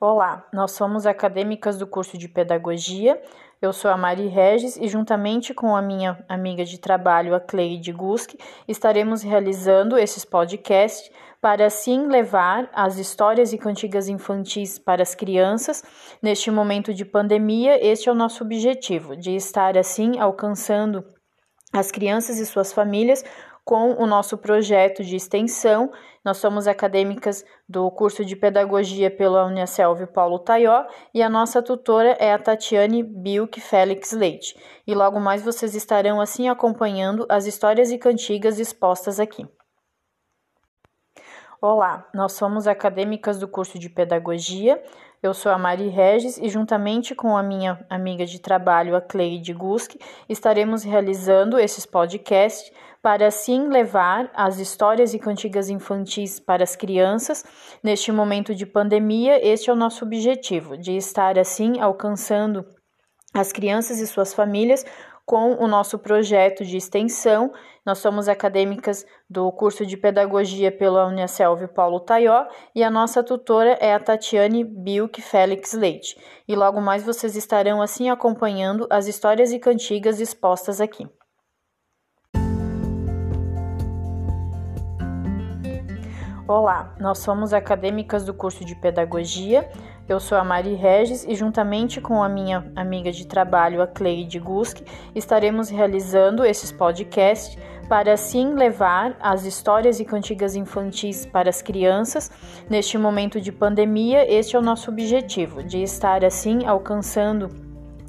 Olá, nós somos acadêmicas do curso de Pedagogia. Eu sou a Mari Regis e, juntamente com a minha amiga de trabalho, a Cleide Gusk, estaremos realizando esses podcasts para assim levar as histórias e cantigas infantis para as crianças. Neste momento de pandemia, este é o nosso objetivo, de estar assim alcançando as crianças e suas famílias com o nosso projeto de extensão. Nós somos acadêmicas do curso de Pedagogia pela Unicelv Paulo Taió e a nossa tutora é a Tatiane Bilk Félix Leite. E logo mais vocês estarão assim acompanhando as histórias e cantigas expostas aqui. Olá, nós somos acadêmicas do curso de Pedagogia. Eu sou a Mari Regis e, juntamente com a minha amiga de trabalho, a Cleide Gusk, estaremos realizando esses podcasts para assim levar as histórias e cantigas infantis para as crianças. Neste momento de pandemia, este é o nosso objetivo, de estar assim alcançando as crianças e suas famílias com o nosso projeto de extensão. Nós somos acadêmicas do curso de Pedagogia pela Unicelv Paulo Taió e a nossa tutora é a Tatiane Bilk Félix Leite. E logo mais vocês estarão assim acompanhando as histórias e cantigas expostas aqui. Olá, nós somos acadêmicas do curso de Pedagogia. Eu sou a Mari Regis e, juntamente com a minha amiga de trabalho, a Cleide Gusk, estaremos realizando esses podcasts para assim levar as histórias e cantigas infantis para as crianças. Neste momento de pandemia, este é o nosso objetivo, de estar assim alcançando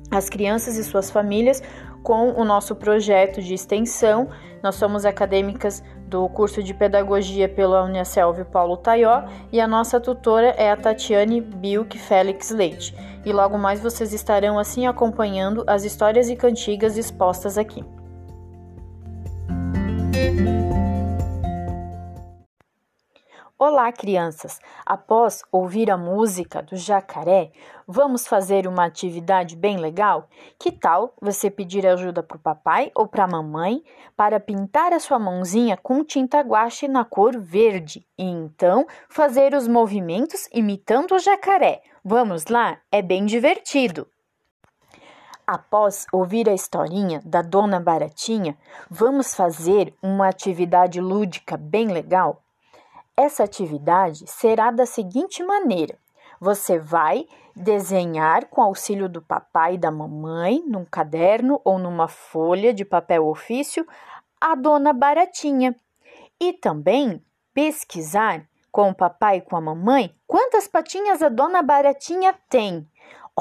as crianças e suas famílias com o nosso projeto de extensão. Nós somos acadêmicas do curso de Pedagogia pela Unicelv Paulo Taió e a nossa tutora é a Tatiane Bilk Félix Leite. E logo mais vocês estarão assim acompanhando as histórias e cantigas expostas aqui. Olá, crianças! Após ouvir a música do jacaré, vamos fazer uma atividade bem legal? Que tal você pedir ajuda para o papai ou para a mamãe para pintar a sua mãozinha com tinta guache na cor verde e então fazer os movimentos imitando o jacaré? Vamos lá? É bem divertido! Após ouvir a historinha da Dona Baratinha, vamos fazer uma atividade lúdica bem legal? Essa atividade será da seguinte maneira: você vai desenhar com auxílio do papai e da mamãe, num caderno ou numa folha de papel ofício, a dona Baratinha. E também pesquisar com o papai e com a mamãe quantas patinhas a dona Baratinha tem.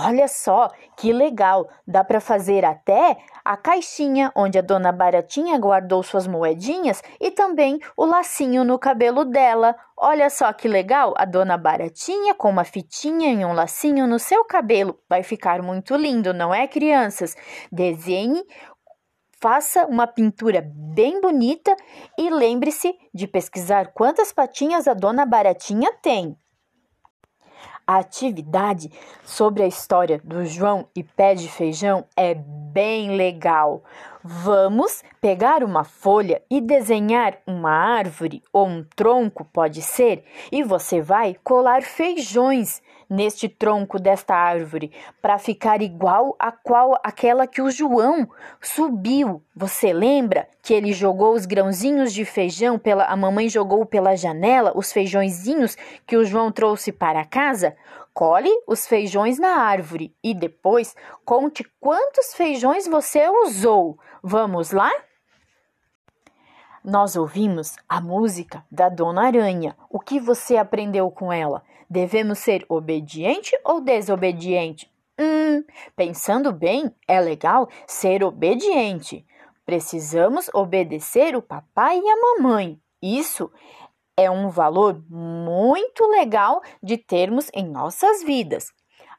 Olha só que legal! Dá para fazer até a caixinha onde a dona Baratinha guardou suas moedinhas e também o lacinho no cabelo dela. Olha só que legal! A dona Baratinha com uma fitinha e um lacinho no seu cabelo. Vai ficar muito lindo, não é, crianças? Desenhe Faça uma pintura bem bonita e lembre-se de pesquisar quantas patinhas a dona Baratinha tem. A atividade sobre a história do João e pé de feijão é bem legal. Vamos pegar uma folha e desenhar uma árvore ou um tronco, pode ser, e você vai colar feijões neste tronco desta árvore para ficar igual a qual aquela que o João subiu. Você lembra que ele jogou os grãozinhos de feijão pela a mamãe jogou pela janela os feijõezinhos que o João trouxe para casa? Cole os feijões na árvore e depois conte quantos feijões você usou. Vamos lá? Nós ouvimos a música da Dona Aranha. O que você aprendeu com ela? Devemos ser obediente ou desobediente? Hum, pensando bem, é legal ser obediente. Precisamos obedecer o papai e a mamãe. Isso é um valor muito legal de termos em nossas vidas.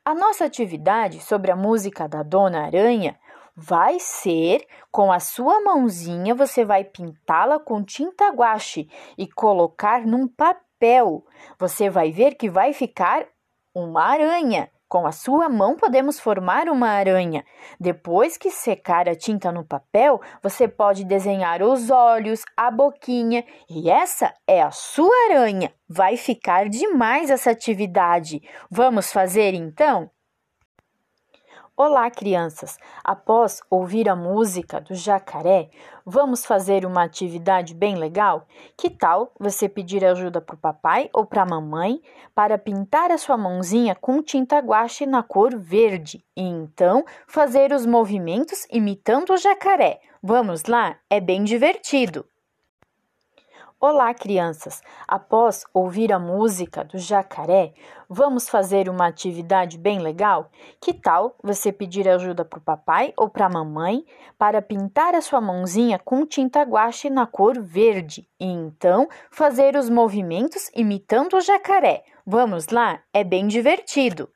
A nossa atividade sobre a música da Dona Aranha vai ser com a sua mãozinha, você vai pintá-la com tinta guache e colocar num papel. Você vai ver que vai ficar uma aranha. Com a sua mão podemos formar uma aranha. Depois que secar a tinta no papel, você pode desenhar os olhos, a boquinha e essa é a sua aranha. Vai ficar demais essa atividade. Vamos fazer então? Olá, crianças! Após ouvir a música do jacaré, vamos fazer uma atividade bem legal? Que tal você pedir ajuda para o papai ou para a mamãe para pintar a sua mãozinha com tinta guache na cor verde e então fazer os movimentos imitando o jacaré? Vamos lá? É bem divertido! Olá, crianças! Após ouvir a música do jacaré, vamos fazer uma atividade bem legal? Que tal você pedir ajuda para o papai ou para a mamãe para pintar a sua mãozinha com tinta guache na cor verde e então fazer os movimentos imitando o jacaré? Vamos lá? É bem divertido!